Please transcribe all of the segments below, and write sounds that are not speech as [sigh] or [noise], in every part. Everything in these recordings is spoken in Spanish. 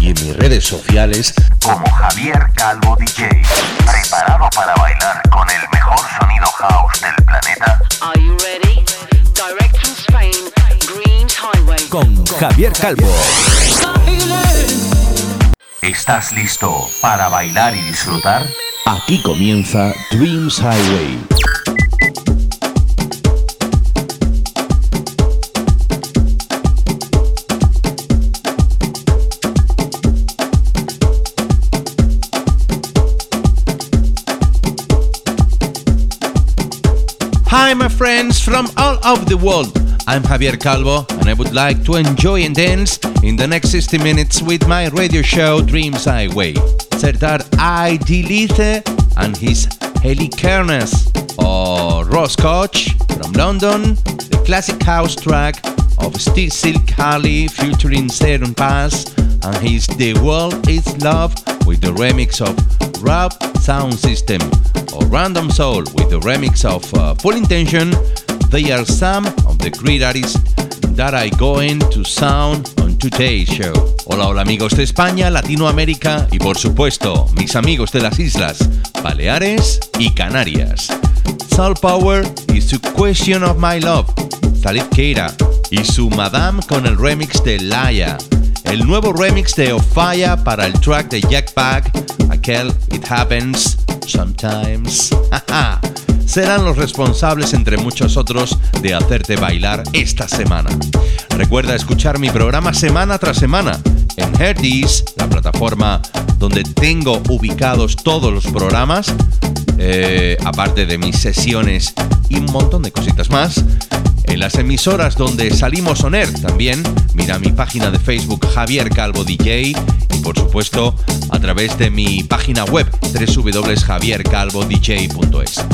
y en mis redes sociales como Javier Calvo DJ. ¿Preparado para bailar con el mejor sonido house del planeta? Are you ready? Direct from Spain, Dreams Highway. Con Javier Calvo. ¿Estás listo para bailar y disfrutar? aquí comienza Dreams Highway. Hi, my friends from all over the world. I'm Javier Calvo, and I would like to enjoy and dance in the next 60 minutes with my radio show Dreams Highway. Serdar Aidilithe and his Helicarnes, or oh, Ross Koch from London, the classic house track of Steve Silk Harley featuring Serum Pass, and his The World Is Love with the remix of Rap Sound System, or Random Soul with the remix of uh, Full Intention. They are some of the great artists that I going to sound on today's show. Hola, hola amigos de España, Latinoamérica y por supuesto mis amigos de las islas Baleares y Canarias. Soul Power y su Question of My Love, Salif Keira y su Madame con el remix de Laia. El nuevo remix de Ofaya para el track de Jack aquel It Happens Sometimes. [laughs] serán los responsables, entre muchos otros, de hacerte bailar esta semana. Recuerda escuchar mi programa semana tras semana en Herdis, la plataforma donde tengo ubicados todos los programas, eh, aparte de mis sesiones y un montón de cositas más. En las emisoras donde salimos Oner también, mira mi página de Facebook Javier Calvo DJ y por supuesto a través de mi página web www.javiercalvodj.es.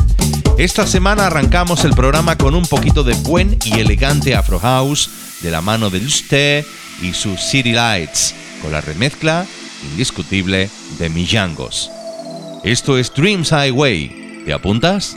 Esta semana arrancamos el programa con un poquito de buen y elegante Afro House de la mano de Lusté y sus City Lights, con la remezcla indiscutible de Millangos. Esto es Dreams Highway. ¿Te apuntas?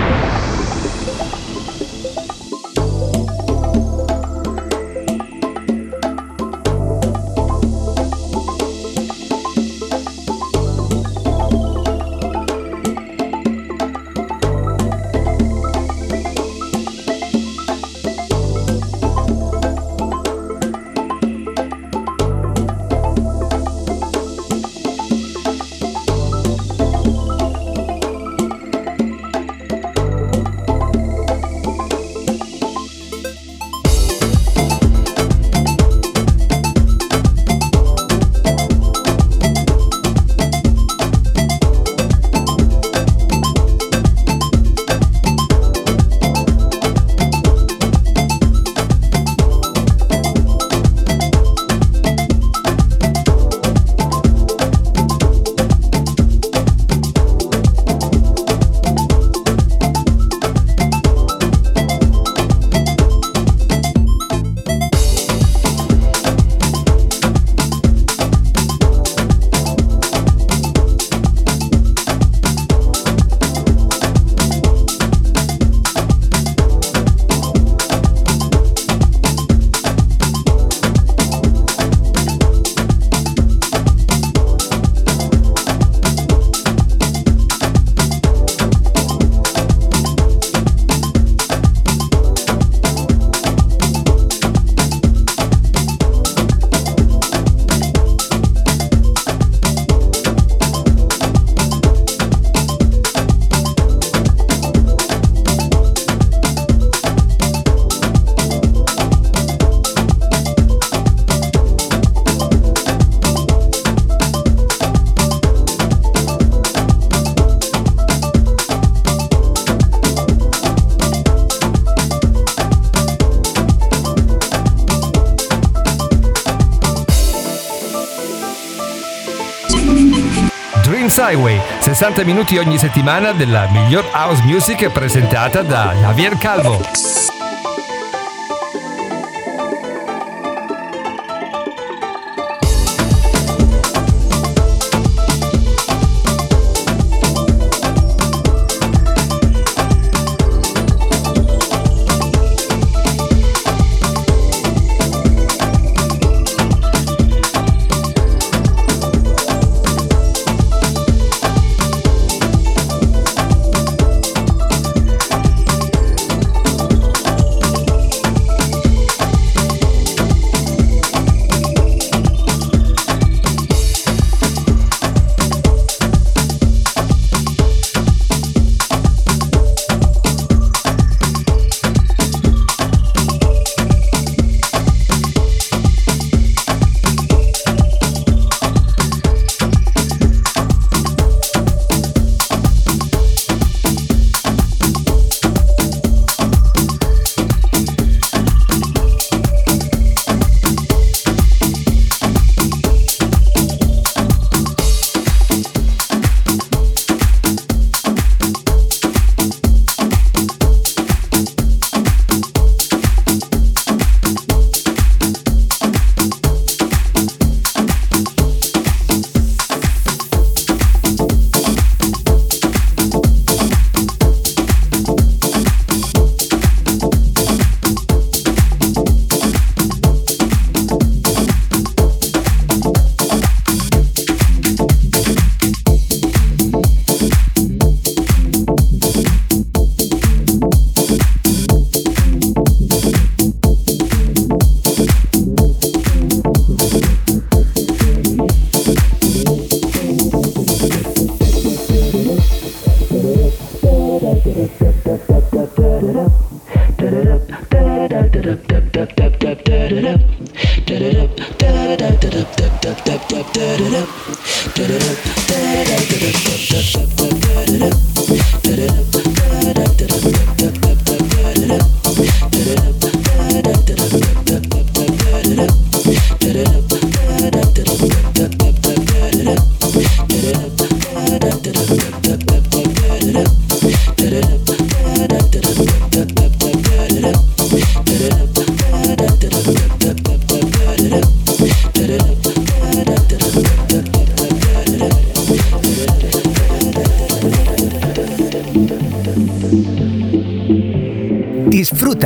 Dreams Highway, 60 minuti ogni settimana della miglior house music presentata da Javier Calvo.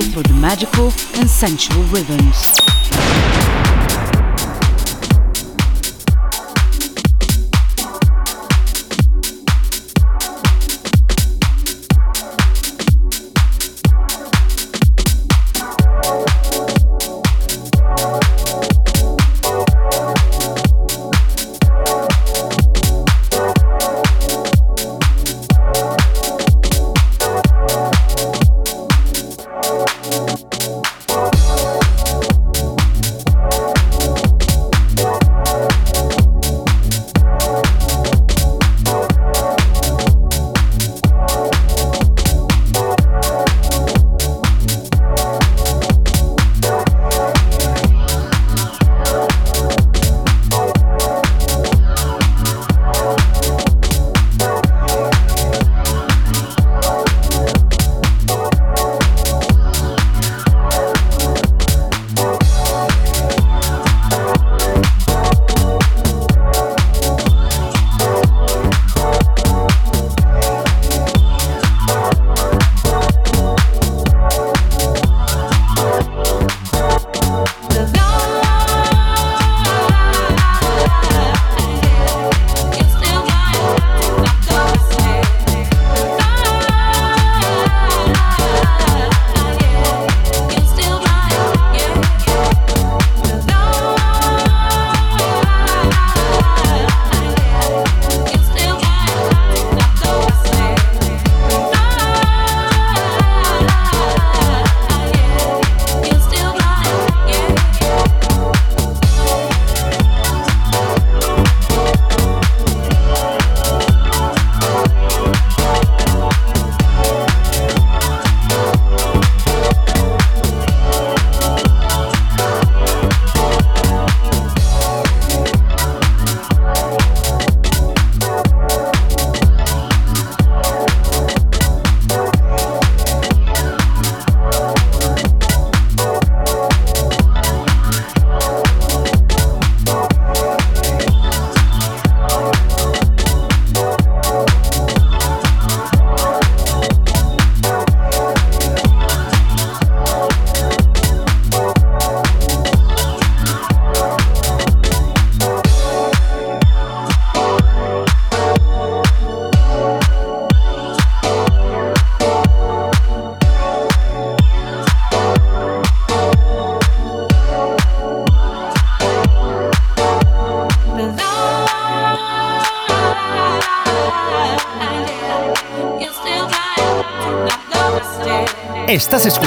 Travel through the magical and sensual rhythms.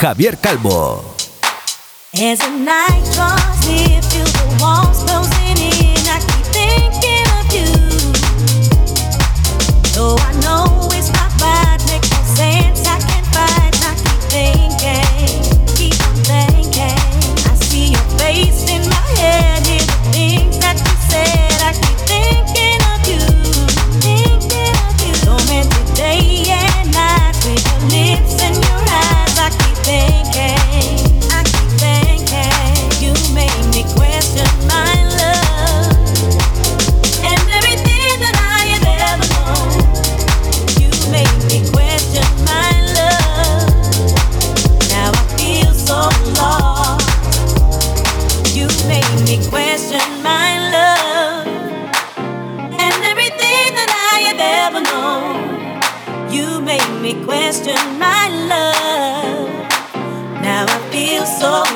Javier Calvo. Question my love. Now I feel so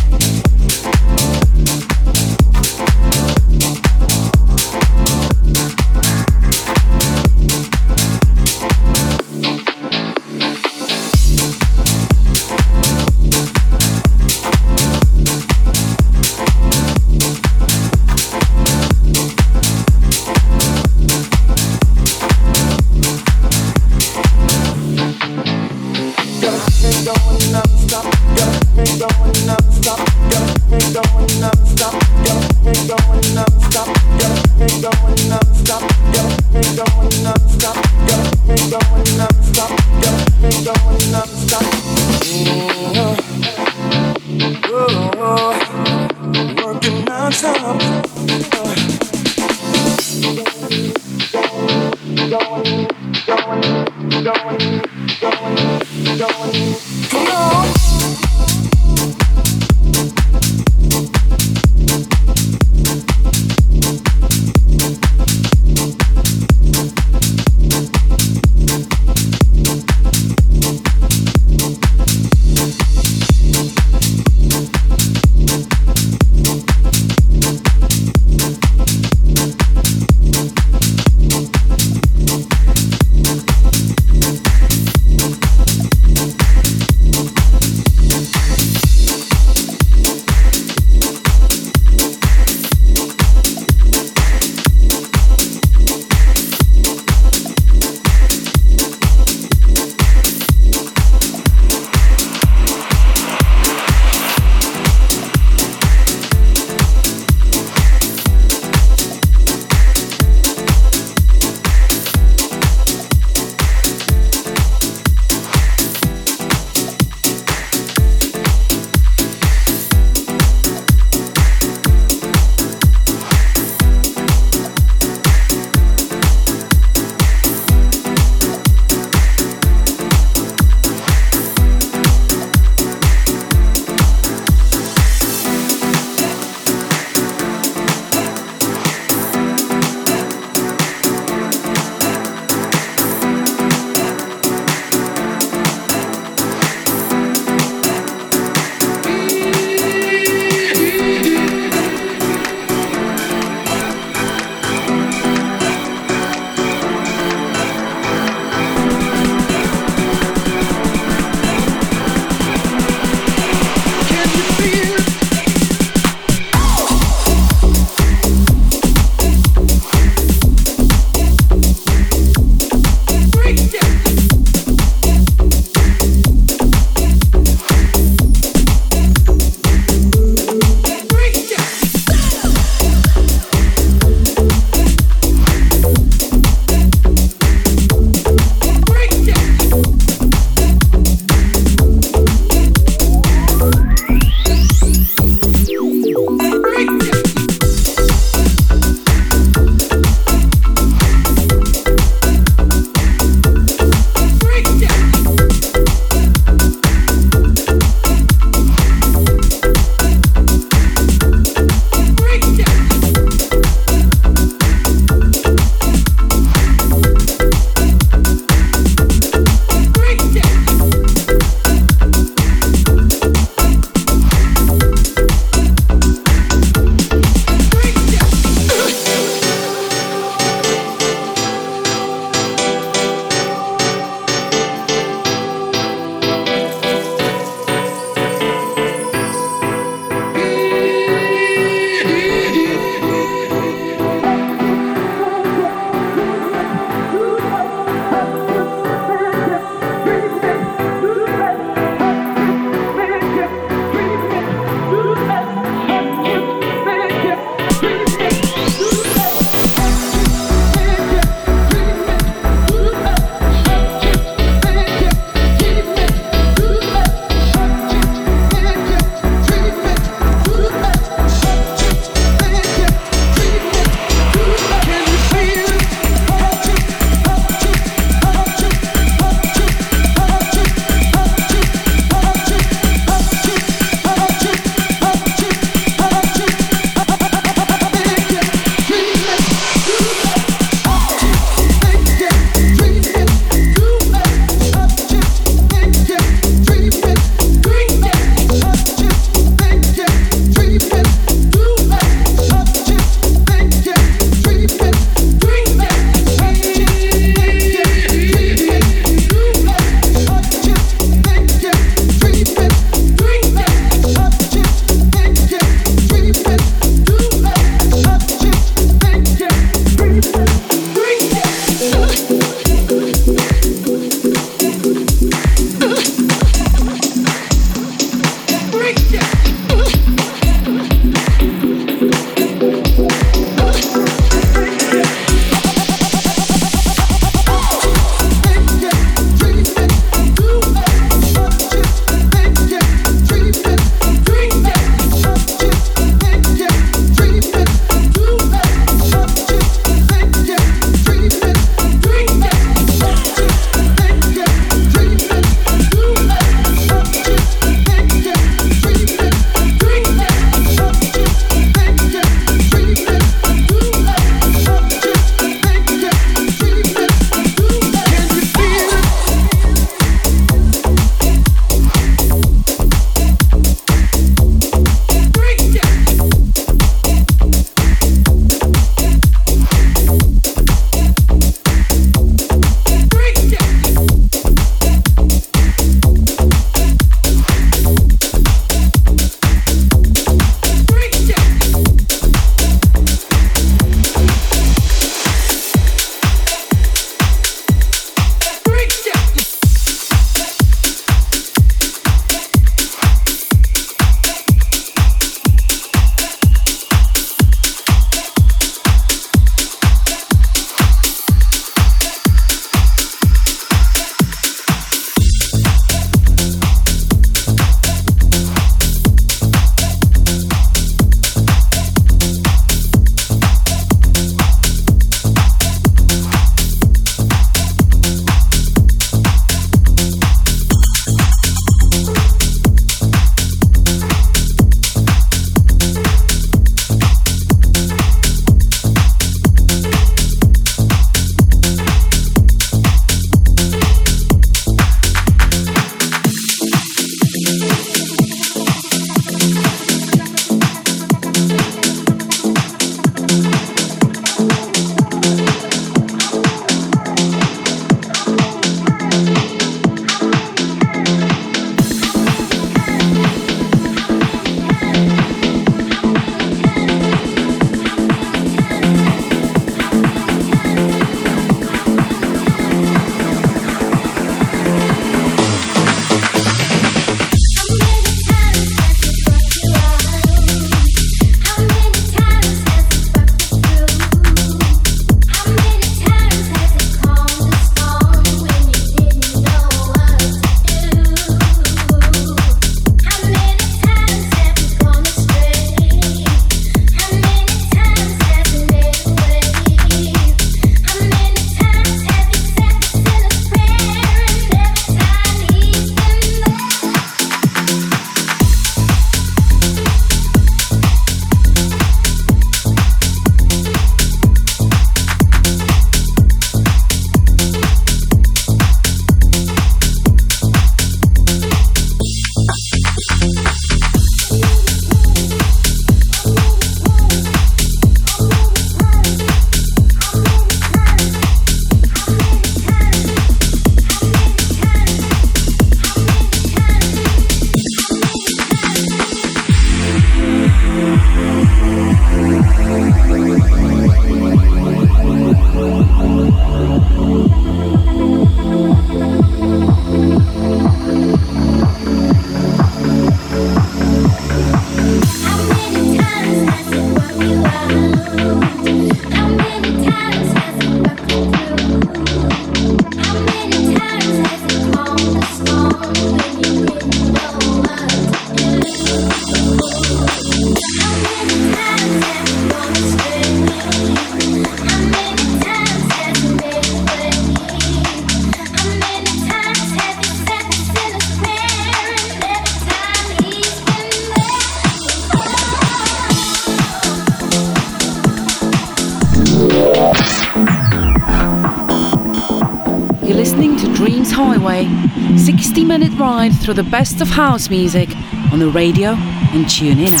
Through the best of house music on the radio and tune in app.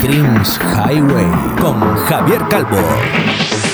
Dreams Highway con Javier Calvo.